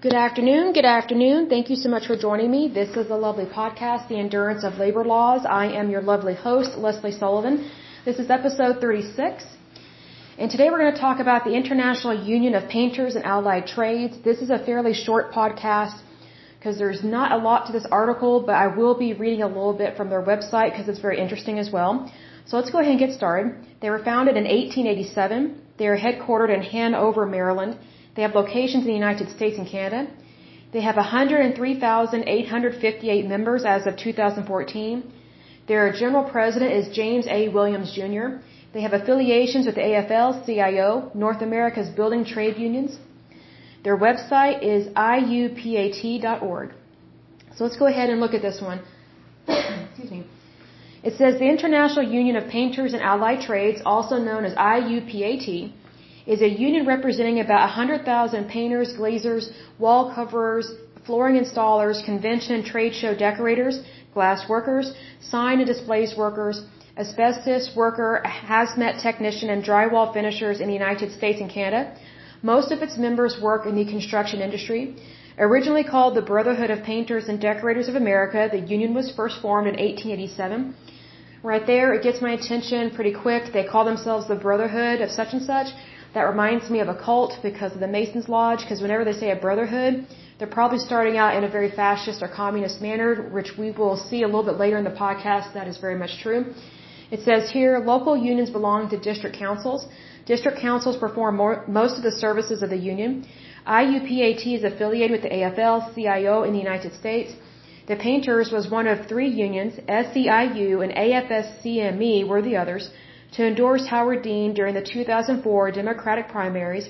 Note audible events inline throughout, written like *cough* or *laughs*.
Good afternoon. Good afternoon. Thank you so much for joining me. This is a lovely podcast, The Endurance of Labor Laws. I am your lovely host, Leslie Sullivan. This is episode 36. And today we're going to talk about the International Union of Painters and Allied Trades. This is a fairly short podcast because there's not a lot to this article, but I will be reading a little bit from their website because it's very interesting as well. So let's go ahead and get started. They were founded in 1887. They are headquartered in Hanover, Maryland. They have locations in the United States and Canada. They have 103,858 members as of 2014. Their general president is James A. Williams Jr. They have affiliations with the AFL, CIO, North America's building trade unions. Their website is iupat.org. So let's go ahead and look at this one. *coughs* Excuse me. It says the International Union of Painters and Allied Trades, also known as IUPAT, is a union representing about 100,000 painters, glazers, wall coverers, flooring installers, convention and trade show decorators, glass workers, sign and displays workers, asbestos worker, hazmat technician, and drywall finishers in the United States and Canada. Most of its members work in the construction industry. Originally called the Brotherhood of Painters and Decorators of America, the union was first formed in 1887. Right there, it gets my attention pretty quick. They call themselves the Brotherhood of such and such. That reminds me of a cult because of the Masons Lodge, because whenever they say a brotherhood, they're probably starting out in a very fascist or communist manner, which we will see a little bit later in the podcast. That is very much true. It says here, local unions belong to district councils. District councils perform more, most of the services of the union. IUPAT is affiliated with the AFL, CIO in the United States. The Painters was one of three unions, SEIU and AFSCME were the others, to endorse Howard Dean during the 2004 Democratic primaries.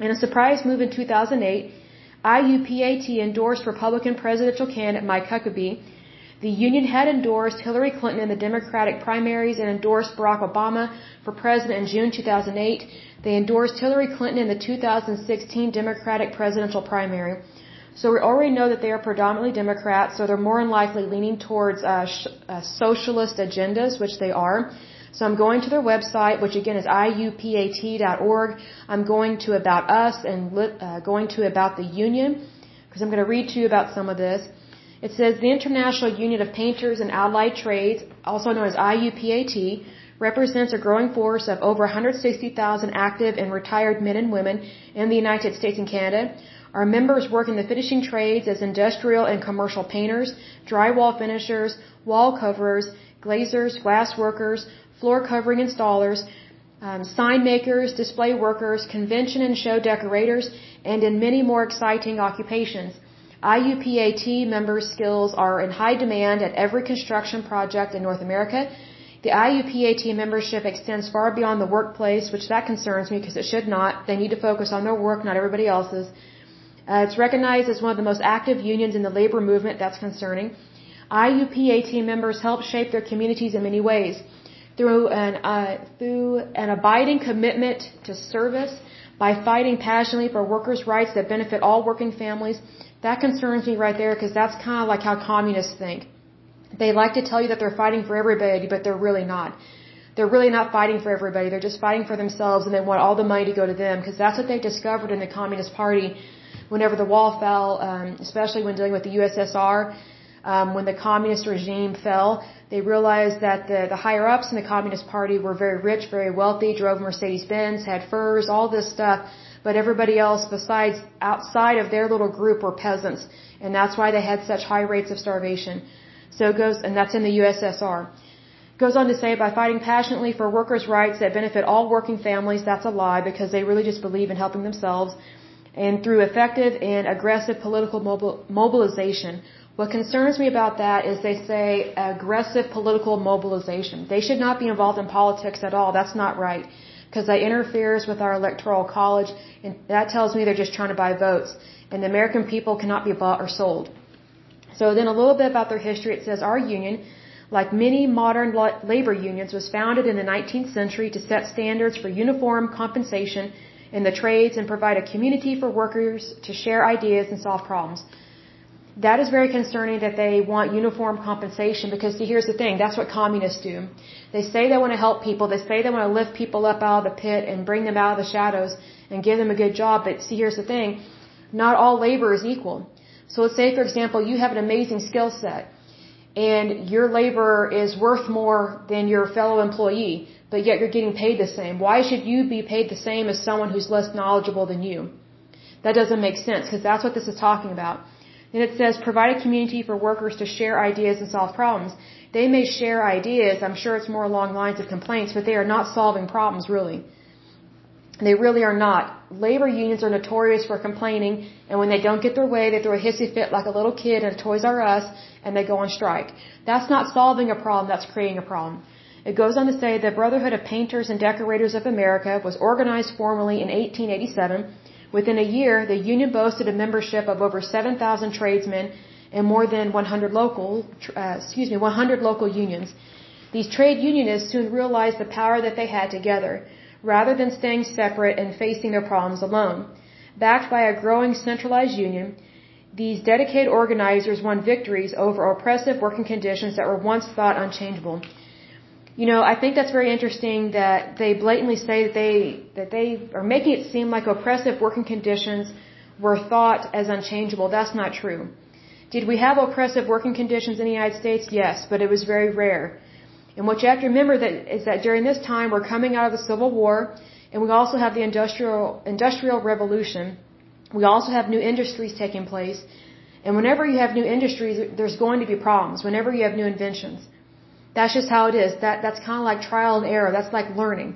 In a surprise move in 2008, IUPAT endorsed Republican presidential candidate Mike Huckabee. The union had endorsed Hillary Clinton in the Democratic primaries and endorsed Barack Obama for president in June 2008. They endorsed Hillary Clinton in the 2016 Democratic presidential primary. So we already know that they are predominantly Democrats, so they're more than likely leaning towards uh, uh, socialist agendas, which they are. So I'm going to their website, which again is iupat.org. I'm going to About Us and uh, going to About the Union, because I'm going to read to you about some of this. It says the International Union of Painters and Allied Trades, also known as IUPAT, represents a growing force of over 160,000 active and retired men and women in the United States and Canada. Our members work in the finishing trades as industrial and commercial painters, drywall finishers, wall coverers, glazers, glass workers, floor covering installers, um, sign makers, display workers, convention and show decorators, and in many more exciting occupations. IUPAT members' skills are in high demand at every construction project in North America. The IUPAT membership extends far beyond the workplace, which that concerns me because it should not. They need to focus on their work, not everybody else's. Uh, it's recognized as one of the most active unions in the labor movement. That's concerning. IUPAT members help shape their communities in many ways through an uh, through an abiding commitment to service by fighting passionately for workers' rights that benefit all working families. That concerns me right there because that's kind of like how communists think. They like to tell you that they're fighting for everybody, but they're really not. They're really not fighting for everybody. They're just fighting for themselves and they want all the money to go to them because that's what they discovered in the Communist Party whenever the wall fell, um, especially when dealing with the USSR um, when the communist regime fell, they realized that the, the higher ups in the Communist Party were very rich, very wealthy, drove Mercedes Benz, had furs, all this stuff, but everybody else besides outside of their little group were peasants, and that's why they had such high rates of starvation. So it goes, and that's in the USSR. Goes on to say, by fighting passionately for workers' rights that benefit all working families, that's a lie because they really just believe in helping themselves. And through effective and aggressive political mobilization, what concerns me about that is they say aggressive political mobilization. They should not be involved in politics at all. That's not right. Because that interferes with our electoral college, and that tells me they're just trying to buy votes. And the American people cannot be bought or sold. So then a little bit about their history. It says our union, like many modern labor unions, was founded in the 19th century to set standards for uniform compensation in the trades and provide a community for workers to share ideas and solve problems. That is very concerning that they want uniform compensation because see, here's the thing that's what communists do. They say they want to help people they say they want to lift people up out of the pit and bring them out of the shadows and give them a good job but see here's the thing Not all labor is equal. So let's say, for example, you have an amazing skill set and your labor is worth more than your fellow employee, but yet you're getting paid the same. Why should you be paid the same as someone who's less knowledgeable than you? That doesn't make sense because that's what this is talking about. Then it says provide a community for workers to share ideas and solve problems. They may share ideas. I'm sure it's more along lines of complaints, but they are not solving problems really. They really are not. Labor unions are notorious for complaining, and when they don't get their way, they throw a hissy fit like a little kid in a Toys R Us, and they go on strike. That's not solving a problem, that's creating a problem. It goes on to say the Brotherhood of Painters and Decorators of America was organized formally in 1887. Within a year, the union boasted a membership of over 7,000 tradesmen and more than 100 local, uh, excuse me, 100 local unions. These trade unionists soon realized the power that they had together rather than staying separate and facing their problems alone. Backed by a growing centralized union, these dedicated organizers won victories over oppressive working conditions that were once thought unchangeable. You know, I think that's very interesting that they blatantly say that they that they are making it seem like oppressive working conditions were thought as unchangeable. That's not true. Did we have oppressive working conditions in the United States? Yes, but it was very rare. And what you have to remember that is that during this time we're coming out of the Civil War, and we also have the industrial industrial revolution. We also have new industries taking place, and whenever you have new industries, there's going to be problems. Whenever you have new inventions, that's just how it is. That that's kind of like trial and error. That's like learning,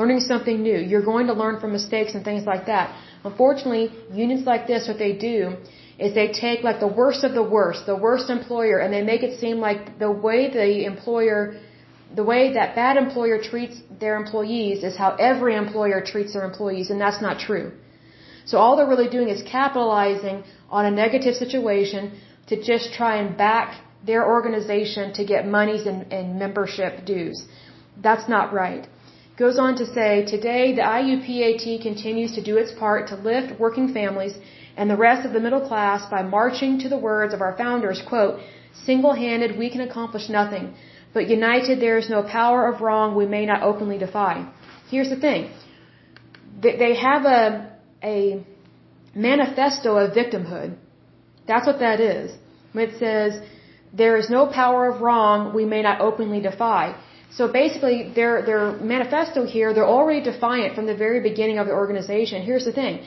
learning something new. You're going to learn from mistakes and things like that. Unfortunately, unions like this, what they do is they take like the worst of the worst, the worst employer, and they make it seem like the way the employer the way that bad employer treats their employees is how every employer treats their employees, and that's not true. So all they're really doing is capitalizing on a negative situation to just try and back their organization to get monies and, and membership dues. That's not right. Goes on to say, today the IUPAT continues to do its part to lift working families and the rest of the middle class by marching to the words of our founders, quote, single-handed we can accomplish nothing but united there is no power of wrong we may not openly defy. Here's the thing. They have a, a manifesto of victimhood. That's what that is. It says, there is no power of wrong we may not openly defy. So basically, their, their manifesto here, they're already defiant from the very beginning of the organization. Here's the thing.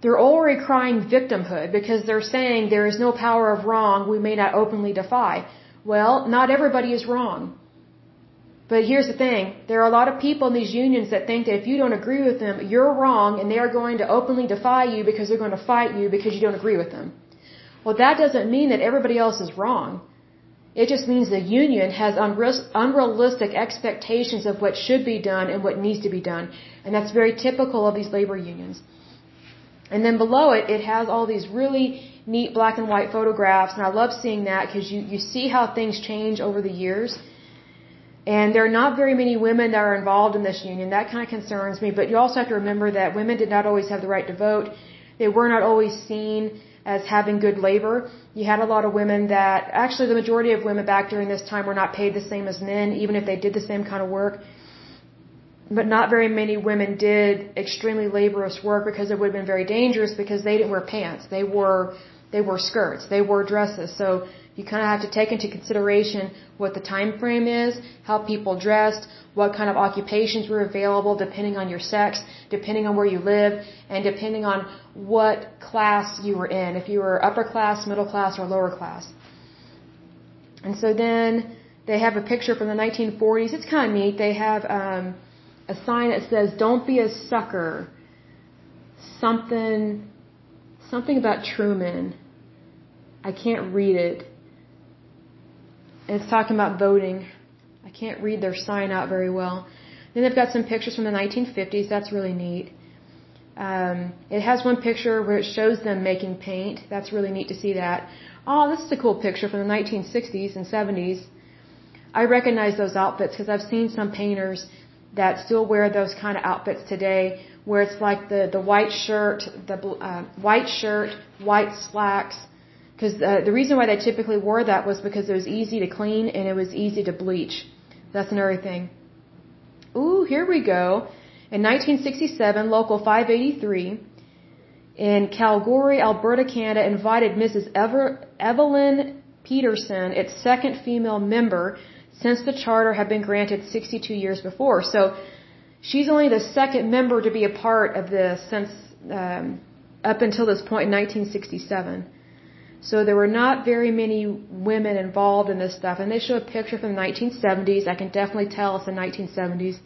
They're already crying victimhood because they're saying there is no power of wrong we may not openly defy. Well, not everybody is wrong. But here's the thing. There are a lot of people in these unions that think that if you don't agree with them, you're wrong and they are going to openly defy you because they're going to fight you because you don't agree with them. Well, that doesn't mean that everybody else is wrong. It just means the union has unrealistic expectations of what should be done and what needs to be done. And that's very typical of these labor unions. And then below it, it has all these really neat black and white photographs, and I love seeing that because you, you see how things change over the years. And there are not very many women that are involved in this union. That kind of concerns me. But you also have to remember that women did not always have the right to vote. They were not always seen as having good labor. You had a lot of women that, actually the majority of women back during this time were not paid the same as men, even if they did the same kind of work. But not very many women did extremely laborious work because it would have been very dangerous because they didn't wear pants. They wore they wore skirts, they wore dresses. So you kind of have to take into consideration what the time frame is, how people dressed, what kind of occupations were available depending on your sex, depending on where you live, and depending on what class you were in, if you were upper class, middle class, or lower class. And so then they have a picture from the 1940s. It's kind of neat. They have um, a sign that says, Don't be a sucker. Something, something about Truman. I can't read it. And it's talking about voting. Can't read their sign out very well. Then they've got some pictures from the 1950s. That's really neat. Um, it has one picture where it shows them making paint. That's really neat to see that. Oh, this is a cool picture from the 1960s and 70s. I recognize those outfits because I've seen some painters that still wear those kind of outfits today, where it's like the the white shirt, the uh, white shirt, white slacks, because uh, the reason why they typically wore that was because it was easy to clean and it was easy to bleach. That's another thing. Ooh, here we go. In 1967, Local 583 in Calgary, Alberta, Canada, invited Mrs. Ever, Evelyn Peterson, its second female member, since the charter had been granted 62 years before. So she's only the second member to be a part of this since um, up until this point in 1967. So there were not very many women involved in this stuff, and they show a picture from the 1970s. I can definitely tell it's the 1970s,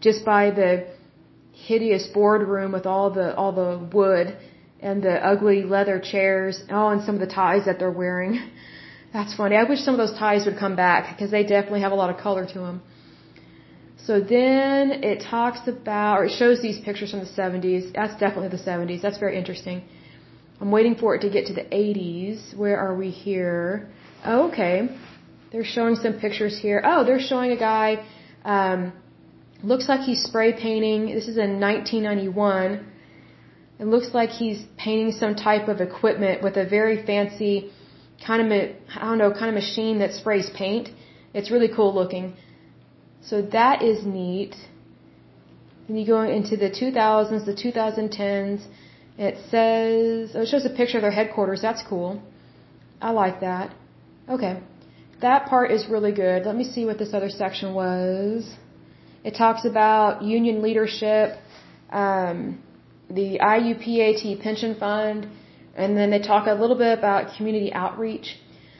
just by the hideous boardroom with all the all the wood and the ugly leather chairs. Oh, and some of the ties that they're wearing. *laughs* That's funny. I wish some of those ties would come back because they definitely have a lot of color to them. So then it talks about, or it shows these pictures from the 70s. That's definitely the 70s. That's very interesting. I'm waiting for it to get to the 80s. Where are we here? Oh, okay. They're showing some pictures here. Oh, they're showing a guy, um, looks like he's spray painting. This is in 1991. It looks like he's painting some type of equipment with a very fancy kind of, I don't know, kind of machine that sprays paint. It's really cool looking. So that is neat. Then you go into the 2000s, the 2010s. It says, oh, it shows a picture of their headquarters. That's cool. I like that. Okay. That part is really good. Let me see what this other section was. It talks about union leadership, um, the IUPAT pension fund, and then they talk a little bit about community outreach.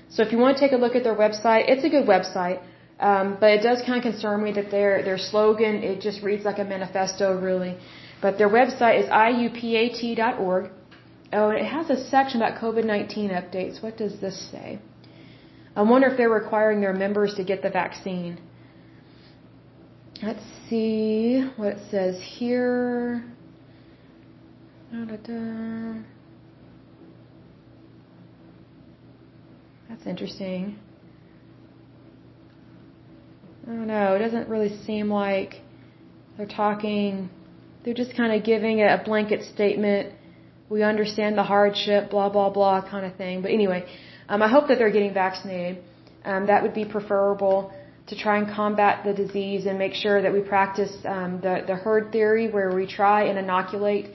So if you want to take a look at their website, it's a good website. Um, but it does kind of concern me that their their slogan it just reads like a manifesto really. But their website is iupat.org. Oh, and it has a section about COVID-19 updates. What does this say? I wonder if they're requiring their members to get the vaccine. Let's see what it says here. Da, da, da. That's interesting. I don't know. It doesn't really seem like they're talking. They're just kind of giving a blanket statement. We understand the hardship, blah blah blah, kind of thing. But anyway, um, I hope that they're getting vaccinated. Um, that would be preferable to try and combat the disease and make sure that we practice um, the the herd theory, where we try and inoculate,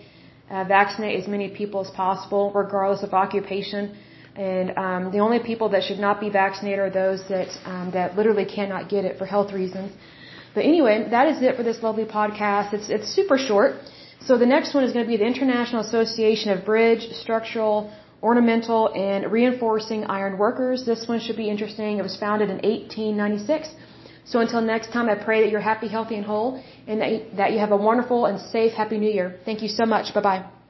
uh, vaccinate as many people as possible, regardless of occupation and um, the only people that should not be vaccinated are those that um, that literally cannot get it for health reasons. But anyway, that is it for this lovely podcast. It's it's super short. So the next one is going to be the International Association of Bridge, Structural, Ornamental, and Reinforcing Iron Workers. This one should be interesting. It was founded in 1896. So until next time, I pray that you're happy, healthy, and whole, and that you have a wonderful and safe Happy New Year. Thank you so much. Bye bye.